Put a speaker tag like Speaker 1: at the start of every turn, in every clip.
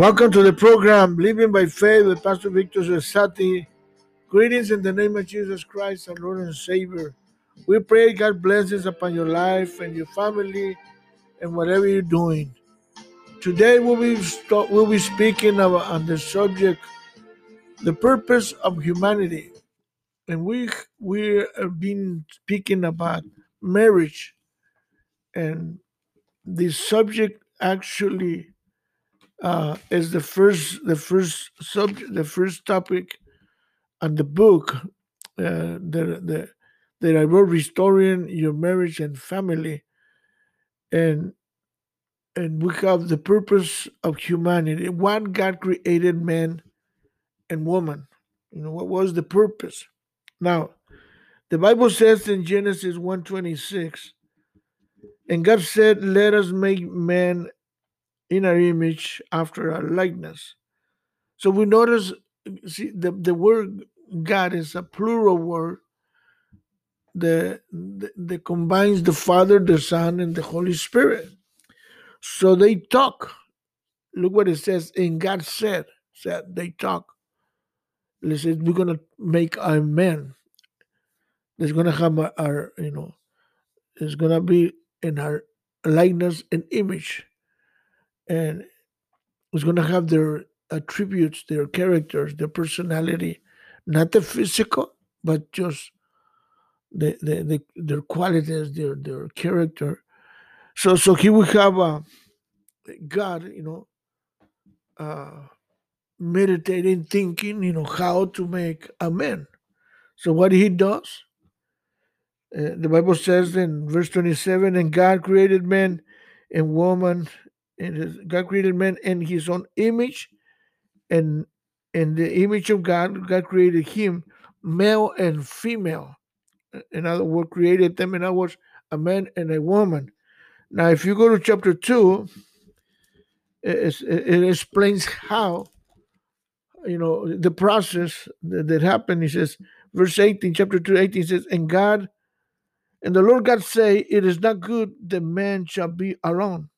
Speaker 1: Welcome to the program Living by Faith with Pastor Victor Cesati. Greetings in the name of Jesus Christ, our Lord and Savior. We pray God blessings upon your life and your family and whatever you're doing. Today we'll be, we'll be speaking of, on the subject, the purpose of humanity. And we, we have been speaking about marriage. And the subject actually uh, is the first the first subject the first topic on the book uh, that the, that I wrote restoring your marriage and family. And and we have the purpose of humanity. What God created man and woman. You know what was the purpose? Now the Bible says in Genesis 126 and God said let us make man in our image after our likeness. So we notice see the, the word God is a plural word that, that combines the Father, the Son, and the Holy Spirit. So they talk. Look what it says. And God said, said they talk. It says we're gonna make our man. There's gonna have our, our you know, it's gonna be in our likeness and image. And is going to have their attributes, their characters, their personality, not the physical, but just the, the, the their qualities, their their character. So so he will have uh, God, you know, uh, meditating, thinking, you know, how to make a man. So what he does, uh, the Bible says in verse 27, and God created man and woman and God created man in his own image, and in the image of God, God created him, male and female. In other words, created them, in other words, a man and a woman. Now, if you go to chapter 2, it, it explains how, you know, the process that, that happened. He says, verse 18, chapter 2, 18 says, And God, and the Lord God say, It is not good that man shall be alone.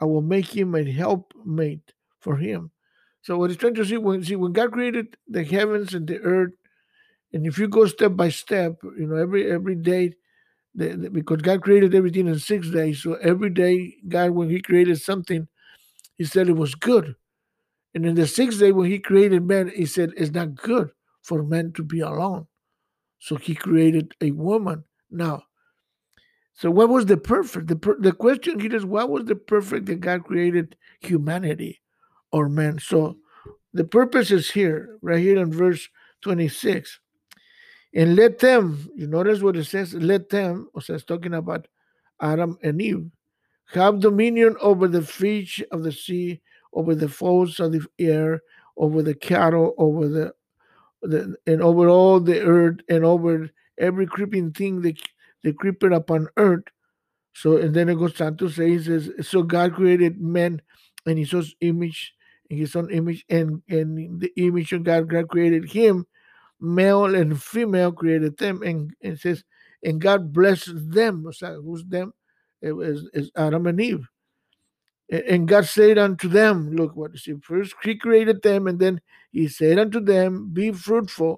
Speaker 1: I will make him a helpmate for him. So what he's trying to see when see when God created the heavens and the earth, and if you go step by step, you know every every day, the, the, because God created everything in six days. So every day, God when He created something, He said it was good, and in the sixth day when He created man, He said it's not good for man to be alone. So He created a woman. Now, so what was the perfect? The, per, the question here is what was the perfect that God created humanity or man? So the purpose is here, right here in verse 26. And let them, you notice what it says, let them, o sea, it's talking about Adam and Eve, have dominion over the fish of the sea, over the fowls of the air, over the cattle, over the, the and over all the earth, and over every creeping thing that the creeper upon earth. So, and then it goes on to say, he says, so God created man in his own image, his own image, and, and the image of God, God created him, male and female created them, and it says, and God blessed them. Who's them? It was it's Adam and Eve. And God said unto them, look what see, first he created them, and then he said unto them, Be fruitful,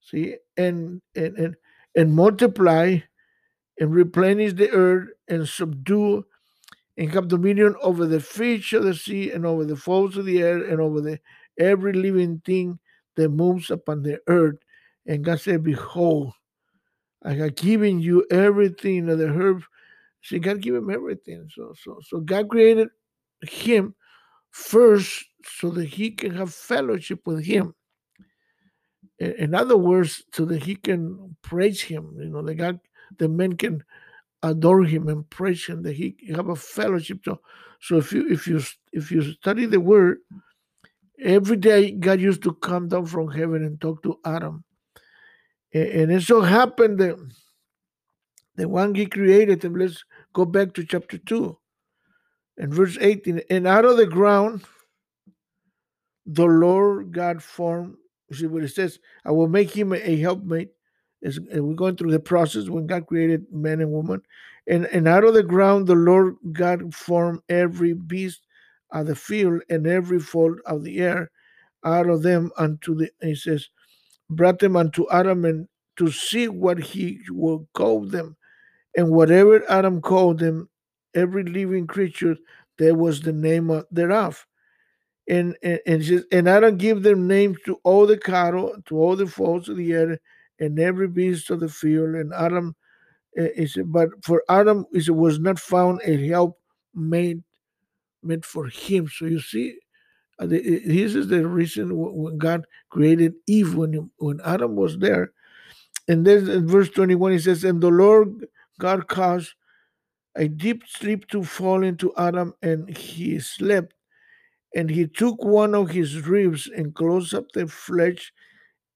Speaker 1: see, and and and, and multiply and replenish the earth and subdue and have dominion over the fish of the sea and over the fowls of the air and over the every living thing that moves upon the earth. And God said, Behold, I have given you everything of the herb. See, God gave him everything. So, so, so God created him first so that he can have fellowship with him. In other words, so that he can praise him. You know, that God the men can adore him and praise him that he have a fellowship. So so if you if you if you study the word every day god used to come down from heaven and talk to adam. And, and it so happened that the one he created and let's go back to chapter 2 and verse 18 and out of the ground the lord god formed see what it says i will make him a helpmate is eh, we're going through the process when God created man and woman. And, and out of the ground, the Lord God formed every beast of the field and every fowl of the air out of them unto the he says, brought them unto Adam and to see what he will call them. And whatever Adam called them, every living creature, there was the name of, thereof. And and and, says, and Adam gave them names to all the cattle, to all the fowls of the air, and every beast of the field. And Adam is but for Adam is was not found a help made meant for him. So you see, uh, this is the reason when God created Eve when when Adam was there. And then in verse 21 he says, And the Lord God caused a deep sleep to fall into Adam, and he slept. And he took one of his ribs and closed up the flesh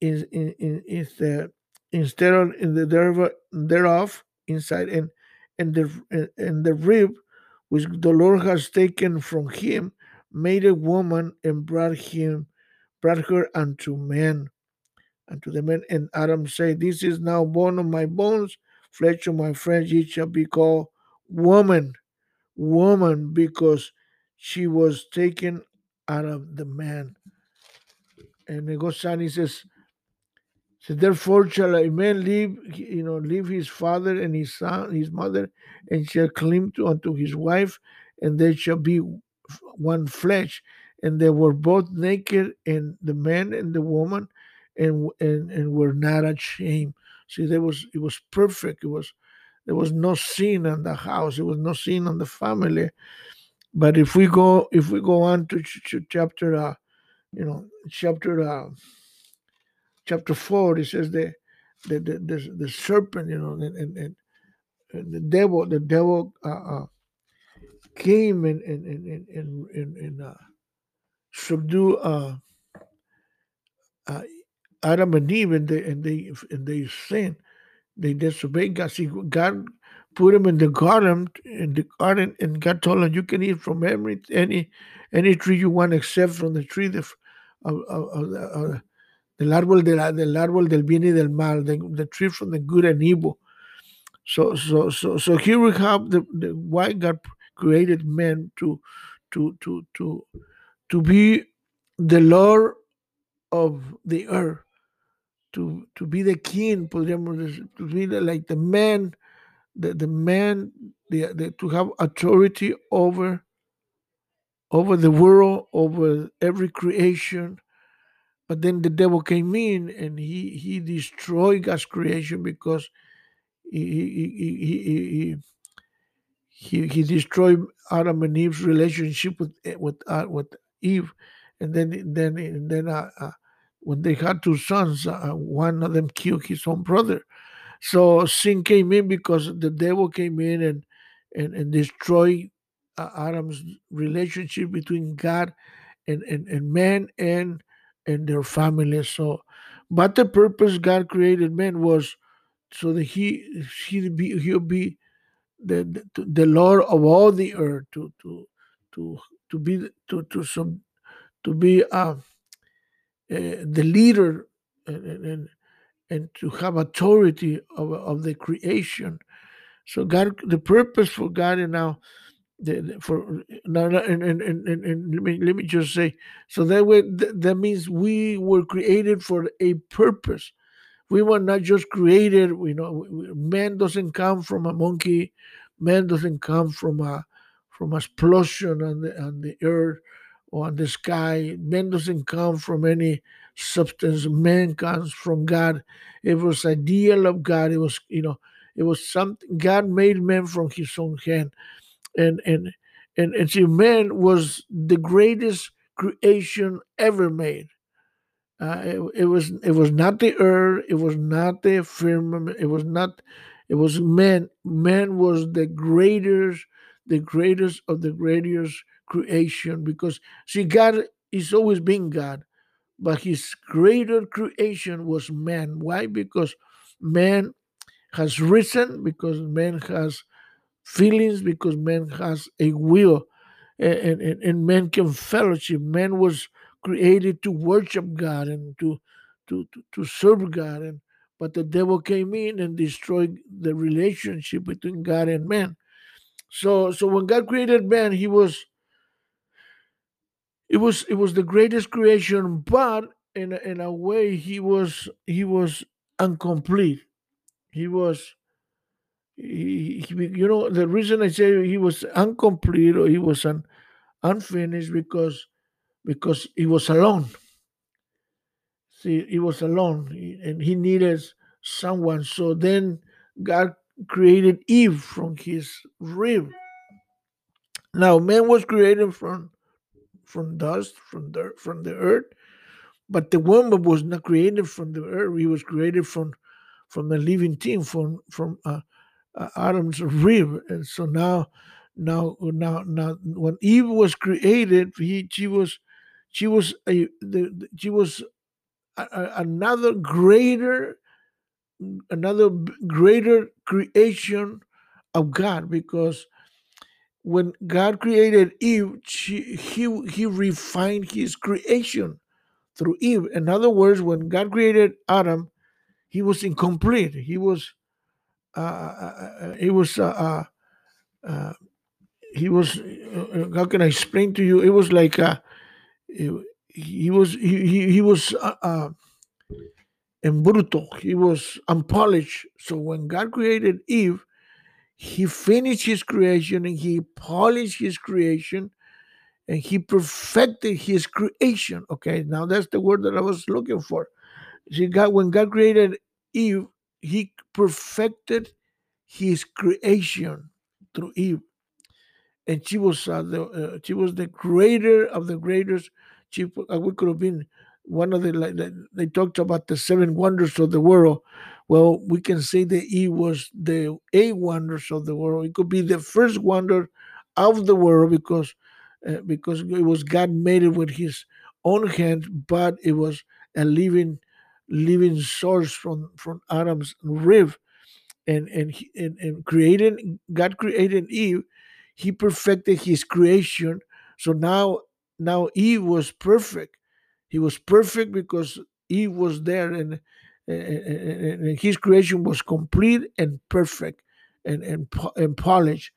Speaker 1: in, in, in, the, instead of in the thereof inside, and and the and the rib which the Lord has taken from him made a woman and brought him brought her unto men unto the men and Adam said, This is now bone of my bones, flesh of my flesh, it shall be called woman, woman, because she was taken out of the man. And it goes on, he says, so therefore shall a man leave, you know, leave his father and his son, his mother, and shall cling to unto his wife, and they shall be one flesh. And they were both naked, and the man and the woman, and and, and were not ashamed. See, there was it was perfect. It was there was no sin in the house. It was no sin on the family. But if we go if we go on to ch- chapter, uh, you know, chapter. Uh, chapter 4 it says the the the, the, the serpent you know and, and, and, the devil the devil uh, uh, came and and and and, and, and uh, subdue uh, uh, Adam and Eve and they and they and they sinned. They disobeyed God. See God put them in the garden in the garden and God told them you can eat from every any any tree you want except from the tree of, of, of, del árbol, de la, del árbol del bien y del mal, the, the tree from the good and evil. So, so, so, so here we have the, the why God created man to, to, to, to, to be the Lord of the earth, to, to be the king, to be the, like the man, the, the man, the, the, to have authority over, over the world, over every creation, but then the devil came in and he he destroyed God's creation because he he he he, he, he destroyed Adam and Eve's relationship with eh, with uh, with Eve, and then then then uh, uh, when they had two sons, uh, one of them killed his own brother. So sin came in because the devil came in and and and destroyed uh, Adam's relationship between God and and, and man and and their families. So, but the purpose God created man was so that he he be he'll be the, the Lord of all the earth to to to to be to to some to be uh, uh, the leader and, and and to have authority of, of the creation. So God, the purpose for God and now for no, no, and, and, and, and, let me let me just say so that way th- that means we were created for a purpose. We were not just created you know man doesn't come from a monkey man doesn't come from a from a explosion on the on the earth or on the sky. Man doesn't come from any substance. Man comes from god. It was ideal of god. It was you know it was something god made man from his own hand and and and and see, man was the greatest creation ever made. Uh, it, it was it was not the earth, it was not the firmament, it was not, it was man. Man was the greatest, the greatest of the greatest creation because see, God is always been God, but His greater creation was man. Why? Because man has risen, because man has feelings because man has a will and, and, and man can fellowship. Man was created to worship God and to, to, to, to serve God. And but the devil came in and destroyed the relationship between God and man. So so when God created man, he was it was it was the greatest creation, but in a, in a way he was he was incomplete. He was he, he, you know the reason I say he was incomplete or he was un, unfinished because because he was alone. See, he was alone and he needed someone. So then God created Eve from his rib. Now man was created from from dust, from the from the earth, but the woman was not created from the earth. He was created from from a living thing, from from uh, uh, Adam's rib. And so now, now, now, now, when Eve was created, he she was she was a the, she was a, a, another greater another greater creation of God because when God created Eve, she, he he refined his creation through Eve. In other words, when God created Adam, he was incomplete. He was uh, uh, uh he was uh, uh, he was how can I explain to you? It was like he, he, was he he, he was en bruto. He was unpolished. So when God created Eve, he finished his creation and he polished his creation and he perfected his creation. Okay, now that's the word that I was looking for. See, God, when God created Eve, he perfected his creation through Eve. And she was uh, the uh, she was the greater of the greatest. She uh, we could have been one of the like they talked about the seven wonders of the world. Well, we can say that he was the eight wonders of the world. It could be the first wonder of the world because uh, because it was God made it with His own hand, but it was a living living source from from Adam's rib, and and and, and created God created Eve. He perfected His creation. So now now Eve was perfect he was perfect because Eve was there and, and, and his creation was complete and perfect and, and, and polished.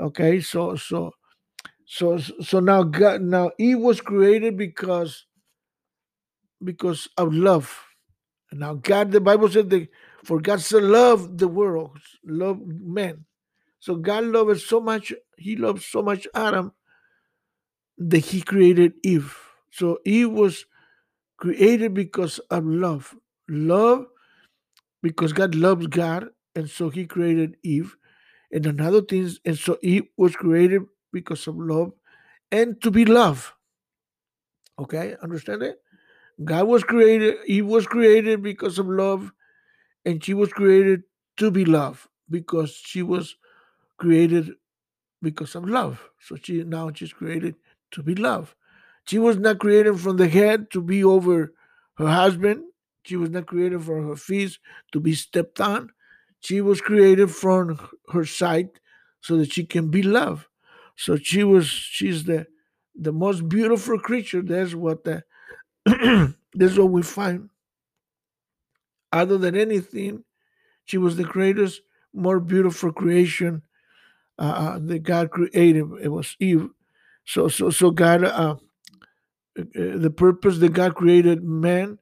Speaker 1: Okay, so so so so now God now Eve was created because because of love. Now God, the Bible said that for God so loved the world, loved men. So God loved so much, he loved so much Adam that he created Eve. So Eve was created because of love. Love because God loves God, and so He created Eve. And another thing, and so Eve was created because of love and to be loved. Okay, understand it? God was created, he was created because of love, and she was created to be loved because she was created because of love. So she now she's created to be loved. She was not created from the head to be over her husband. She was not created for her feet to be stepped on. She was created from her side so that she can be loved. So she was she's the the most beautiful creature. That's what the that's what we find. Other than anything, she was the greatest, more beautiful creation uh, uh that God created. It was Eve. So so so God uh, uh, the purpose that God created man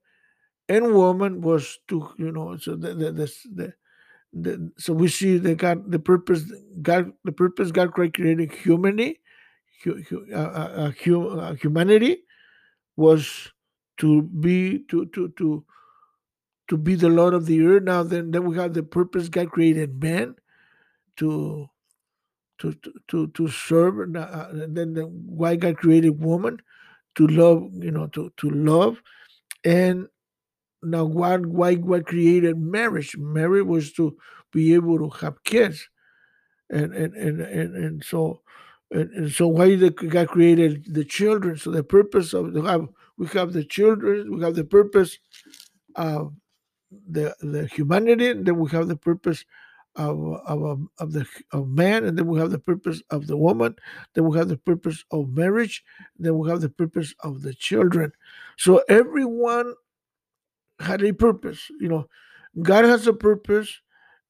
Speaker 1: and woman was to you know so the the, the, the, so we see that God the purpose God the purpose God created humanity uh, uh, humanity was to be to to to to be the Lord of the earth. Now then then we have the purpose God created man to to to to serve uh, and then the, why God created woman to love, you know, to, to love. And now what why God created marriage? Marriage was to be able to have kids. And and and and, and so and, and so why the God created the children? So the purpose of the have we have the children, we have the purpose of the the humanity, then we have the purpose of, of, of the of man, and then we have the purpose of the woman, then we have the purpose of marriage, then we have the purpose of the children. So everyone had a purpose. You know, God has a purpose,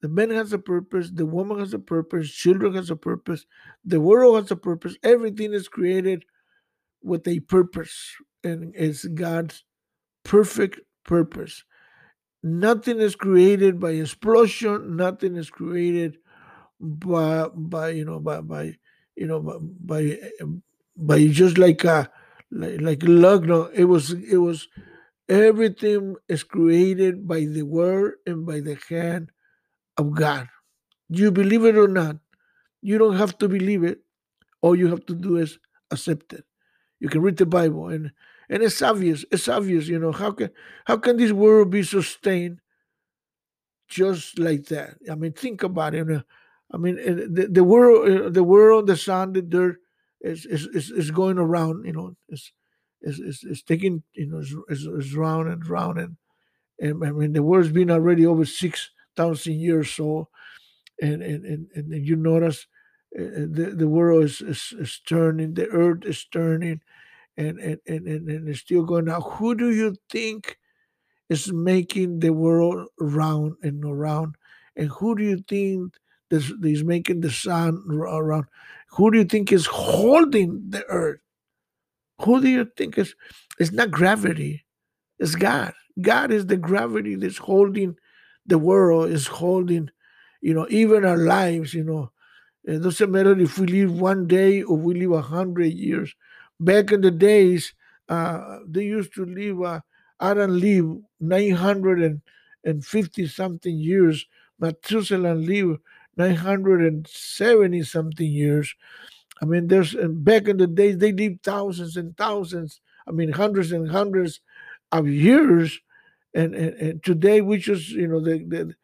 Speaker 1: the man has a purpose, the woman has a purpose, children has a purpose, the world has a purpose. Everything is created with a purpose, and it's God's perfect purpose. Nothing is created by explosion. Nothing is created by by you know by by you know by by, um, by just like a like, like luck. No, it was it was everything is created by the word and by the hand of God. You believe it or not, you don't have to believe it. All you have to do is accept it. You can read the Bible and and it's obvious. It's obvious, you know, how can how can this world be sustained just like that? I mean, think about it. I mean, eh, the, the world, eh, the world, the sun, the dirt is is, is, is going around. You know, it's it's, it's, taking you know it's, it's round and round and, and I mean the world's been already over six thousand years so, and and and, and you notice Uh, uh, the the world is, is, is turning, the earth is turning, and and, and and it's still going now. Who do you think is making the world round and around? And who do you think is, is making the sun around? Uh, who do you think is holding the earth? Who do you think is? It's not gravity. It's God. God is the gravity that's holding the world. Is holding, you know, even our lives. You know, it doesn't matter if we live one day or we live a hundred years. Back in the days, uh, they used to live. Uh, Adam lived nine hundred and fifty something years. Methuselah lived nine hundred and seventy something years. I mean, there's back in the days they lived thousands and thousands. I mean, hundreds and hundreds of years, and and, and today we just you know the, the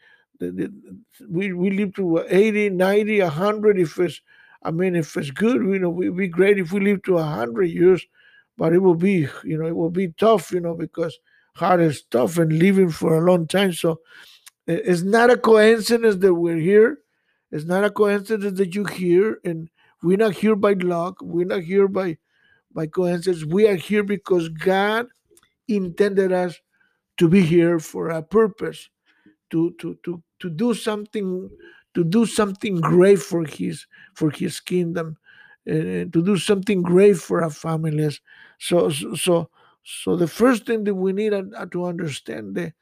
Speaker 1: we we live to 80, 90, 100 if it's I mean if it's good, you know, we'd be great if we live to 100 years, but it will be you know it will be tough, you know, because heart is tough and living for a long time. So it's not a coincidence that we're here. It's not a coincidence that you're here and we're not here by luck. We're not here by by coincidence. We are here because God intended us to be here for a purpose, to to to to do something to do something great for his for his kingdom, uh, to do something great for our families. So so so the first thing that we need uh, uh, to understand that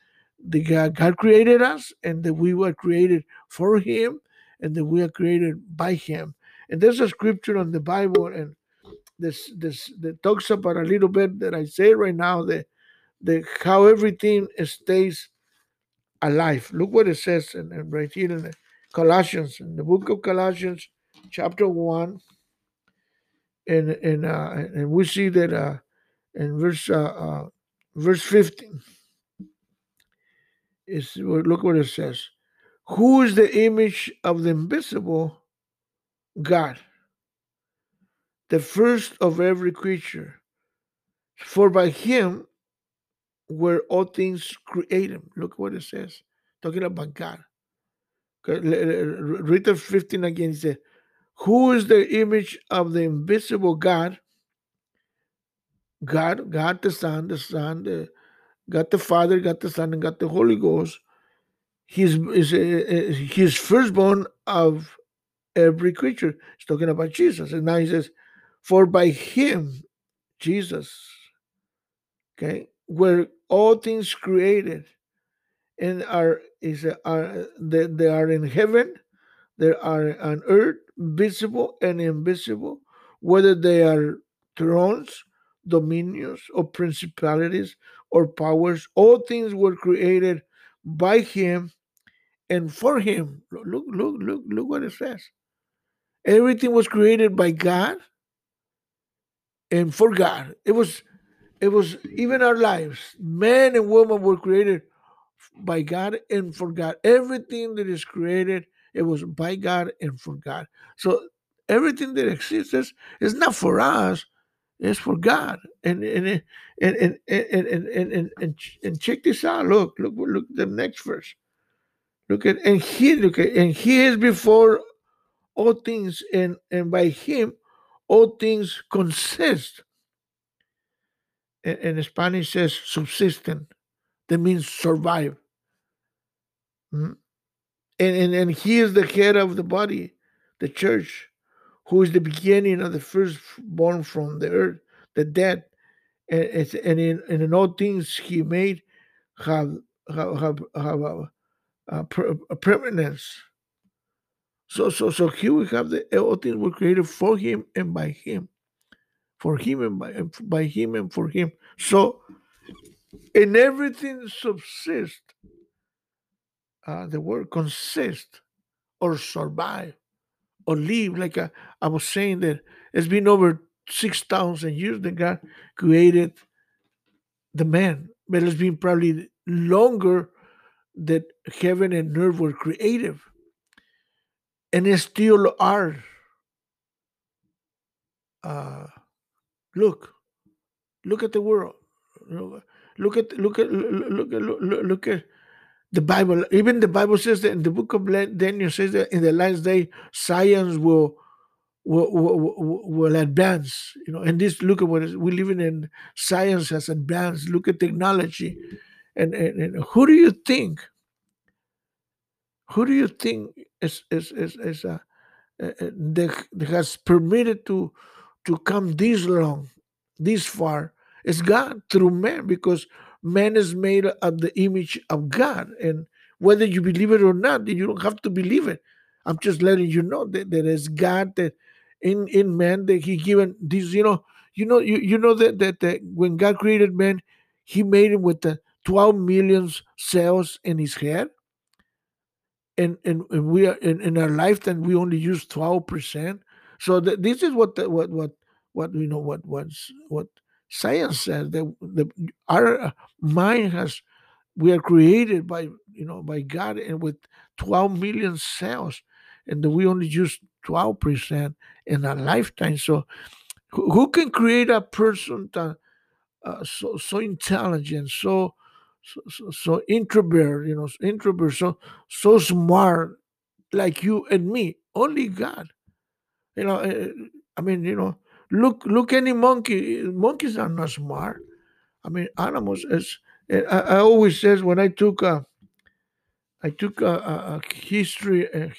Speaker 1: the God, God created us and that we were created for him and that we are created by him and there's a scripture on the Bible, and this this that talks about a little bit that I say right now that the how everything stays alive. Look what it says and right here in Colossians, in the book of Colossians, chapter one, and and uh, and we see that uh, in verse uh, uh, verse fifteen is look what it says. Who is the image of the invisible God, the first of every creature. For by him were all things created. Look what it says, talking about God. Read the 15 again. He said, Who is the image of the invisible God? God, God the Son, the Son, the, God the Father, God the Son, and God the Holy Ghost. He's, is, eh, eh, eh, his firstborn of every creature. He's talking about Jesus. And now he says, For by him, Jesus, okay, were all things created and are is uh, are they, they are in heaven, they are on earth, visible and invisible, whether they are thrones, dominions, or principalities or powers, all things were created by him and for him. Look, look, look, look what it says. Everything was created by God and for God. It was it was even our lives. Men and women were created by God and for God. Everything that is created, it was by God and for God. So everything that exists is not for us, it's for God. And and and and and and and, and, and, check this out. Look, look, look the next verse. Look at and he look at and he is before all things, and, and by him all things consist. In, Spanish says subsistent. That means survive. Mm? And, and, and he is the head of the body, the church, who is the beginning of the firstborn from the earth, the dead, and, and in, and in all things he made have have have, have a, a, a permanence. So so so here we have the all things were created for him and by him, for him and by by him and for him. So in everything subsist. Uh, the word consist or survive or live. Like I, I was saying that it's been over six thousand years that God created the man, but it's been probably longer that heaven and earth were creative, and still are. Uh, look, look at the world. Look at look at look at look, look at the Bible. Even the Bible says that in the book of Daniel says that in the last day science will will, will, will advance. You know, and this look at what is, we live in. Science has advanced. Look at technology, and, and, and who do you think? Who do you think is is is, is uh, uh, that, that has permitted to to come this long, this far? It's God through man because man is made of the image of God. And whether you believe it or not, you don't have to believe it. I'm just letting you know that there is God that in in man that He given these, you know, you know, you, you know that, that that when God created man, He made him with the 12 million cells in his head. And and, and we are in, in our lifetime we only use 12%. So that this is what the, what what what you know what what's what science says that the, our mind has we are created by you know by God and with 12 million cells and we only use 12% in a lifetime. So who can create a person that uh, so so intelligent so so, so introvert you know introvert so so smart like you and me? Only god you know eh, i mean you know Look, look any monkey. Monkeys are not smart. I mean, animals. Is eh, I, I always says when I took a, I took a, a, a history, a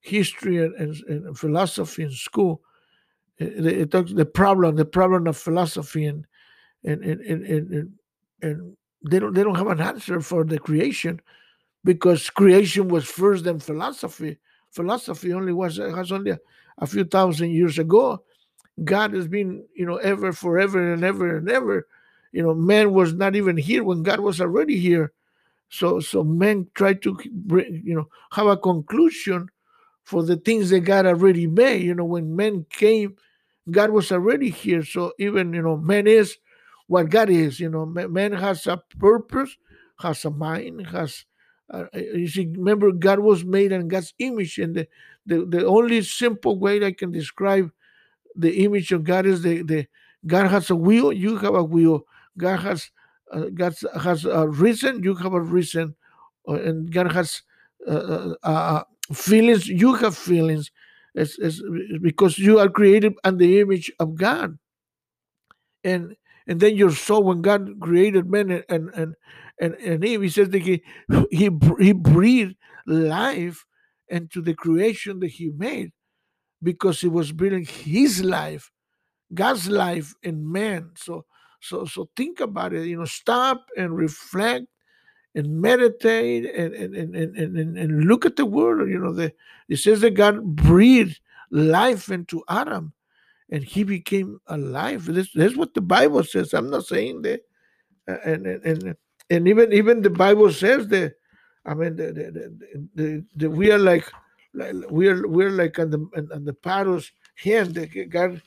Speaker 1: history and, and, and, philosophy in school. Eh, it, it, talks the problem, the problem of philosophy, and and and and, and, and they don't they don't have an answer for the creation because creation was first than philosophy. Philosophy only was has only a, a few thousand years ago God has been, you know, ever, forever and ever and ever. You know, man was not even here when God was already here. So, so men try to bring, you know, have a conclusion for the things that God already made. You know, when men came, God was already here. So even, you know, man is what God is. You know, man has a purpose, has a mind, has. Uh, you see, remember, God was made in God's image, and the, the the only simple way I can describe the image of God is the, the God has a will, you have a will. God has uh, God has a reason, you have a reason, uh, and God has uh, uh, uh, feelings, you have feelings. It's, it's because you are created in the image of God, and and then your soul when God created man and and and and Eve, He says that he he he breathed life into the creation that He made because he was building his life, God's life in man. So so so think about it, you know, stop and reflect and meditate and and, and, and, and, and look at the word. You know, the it says that God breathed life into Adam and he became alive. This, that's what the Bible says. I'm not saying that. And and and, and even even the Bible says that I mean the, the, the, the, we are like we're we're like on the on the Pharaoh's hand that God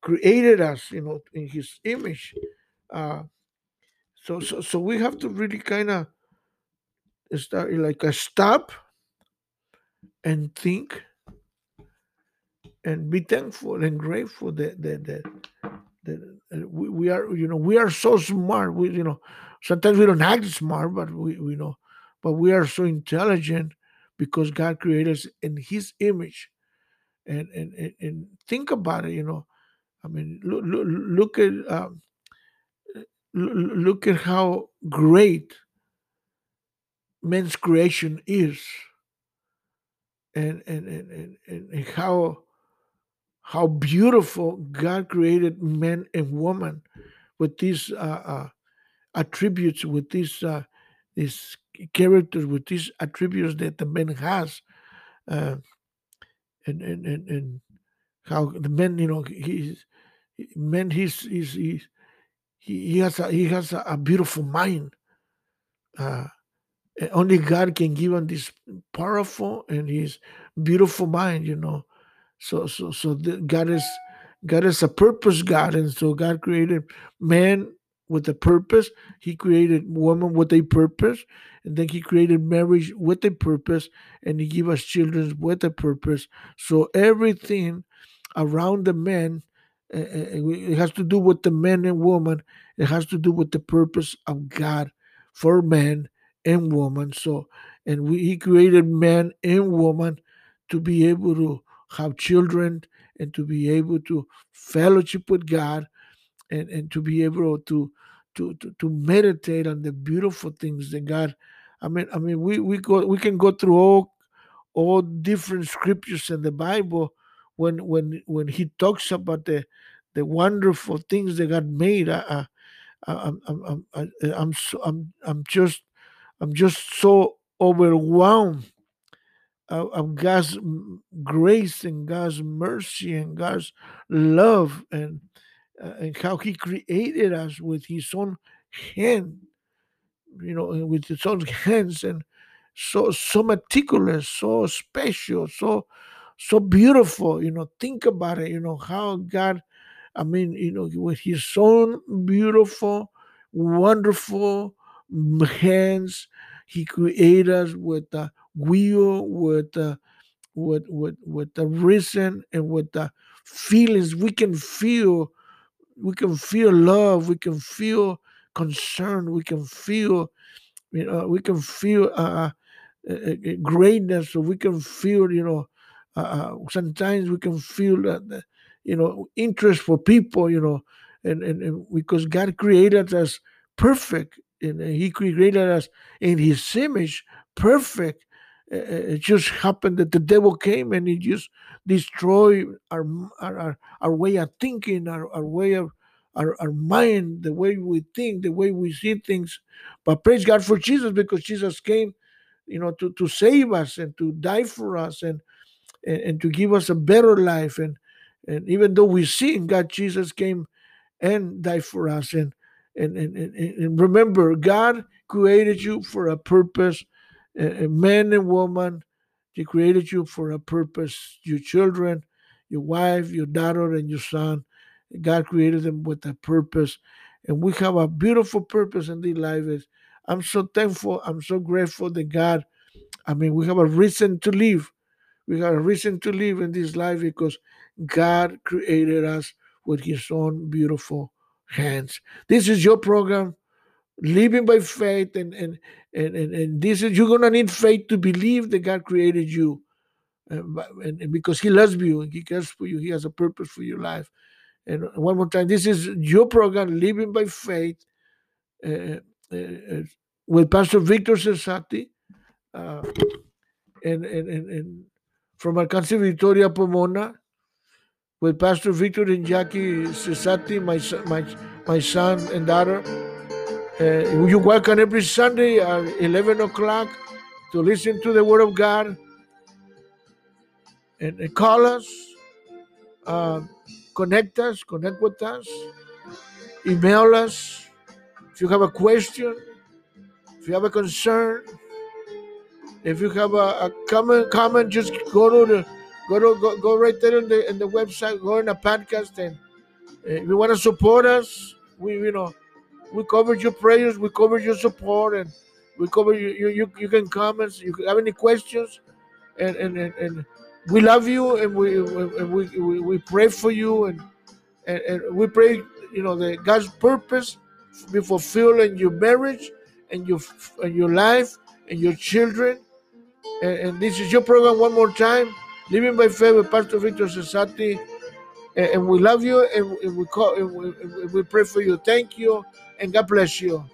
Speaker 1: created us, you know, in His image. Uh, so so so we have to really kind of start like a stop and think and be thankful and grateful that that that, that we, we are you know we are so smart we you know sometimes we don't act smart but we, we know but we are so intelligent because God created us in His image. And and and, think about it, you know. I mean, look look, look at um, look at how great man's creation is, and and and and, and how how beautiful God created man and woman with these uh, uh, attributes, with these uh, these characters, with these attributes that the man has, uh, and, and and and how the man, you know, he's man, he's he's, he's he, he has a he has a, a beautiful mind. Uh, only God can give him this powerful and his beautiful mind, you know. So so so the, God is God is a purpose God, and so God created man with a purpose. He created woman with a purpose, and then He created marriage with a purpose, and He gave us children with a purpose. So everything around the man, uh, it has to do with the man and woman. It has to do with the purpose of God for man and woman. So, and we, He created man and woman to be able to have children and to be able to fellowship with God and, and to be able to, to to to meditate on the beautiful things that God I mean I mean we, we go we can go through all all different scriptures in the Bible when when when he talks about the the wonderful things that God made. I, I, I'm, I'm, I'm, I'm, so, I'm, I'm just I'm just so overwhelmed of, God's grace and God's mercy and God's love and uh, and how He created us with His own hand, you know, with His own hands, and so so meticulous, so special, so so beautiful. You know, think about it. You know how God, I mean, you know, with His own beautiful, wonderful hands, He created us with the will, with the with with with the reason and with the feelings we can feel we can feel love we can feel concern we can feel you know we can feel uh, uh, uh greatness or we can feel you know uh, uh sometimes we can feel that you know interest for people you know and, and, and because god created us perfect and he created us in his image perfect Eh, it just happened that the devil came and he just destroyed our our, our, way of thinking, our, our way of our, our mind, the way we think, the way we see things. But praise God for Jesus because Jesus came, you know, to, to save us and to die for us and, and, and to give us a better life. And and even though we sin, God Jesus came and died for us. And and, and, and, and remember, God created you for a purpose a man and woman. He created you for a purpose. Your children, your wife, your daughter, and your son. God created them with a purpose. And we have a beautiful purpose in this life. I'm so thankful. I'm so grateful that God, I mean, we have a reason to live. We have a reason to live in this life because God created us with his own beautiful hands. This is your program living by faith and and and and, and this is you're gonna need faith to believe that god created you uh, and, and, because he loves you and he cares for you he has a purpose for your life and one more time this is your program living by faith uh, uh, uh with pastor victor cesati uh, and, and, and, and from Alcance Victoria Pomona with Pastor Victor and Jackie Cesati, my, my, my son and daughter. Uh, you welcome every Sunday at 11 o'clock to listen to the Word of God and, and call us, uh, connect us, connect with us, email us. If you have a question, if you have a concern, if you have a, a comment, comment, just go to the go to go, go right there in the in the website, go in the podcast, and uh, if you want to support us, we you know we cover your prayers, we cover your support, and we cover you. You, you, you can comment. You have any questions, and and, and, and we love you, and we and we, we, we pray for you, and, and and we pray, you know, that God's purpose be fulfilled in your marriage, and your and your life, and your children. And, and this is your program one more time, Living by Faith with Pastor Victor Cesati. And, and we love you, and, and we call, and we, and we pray for you. Thank you and God bless you.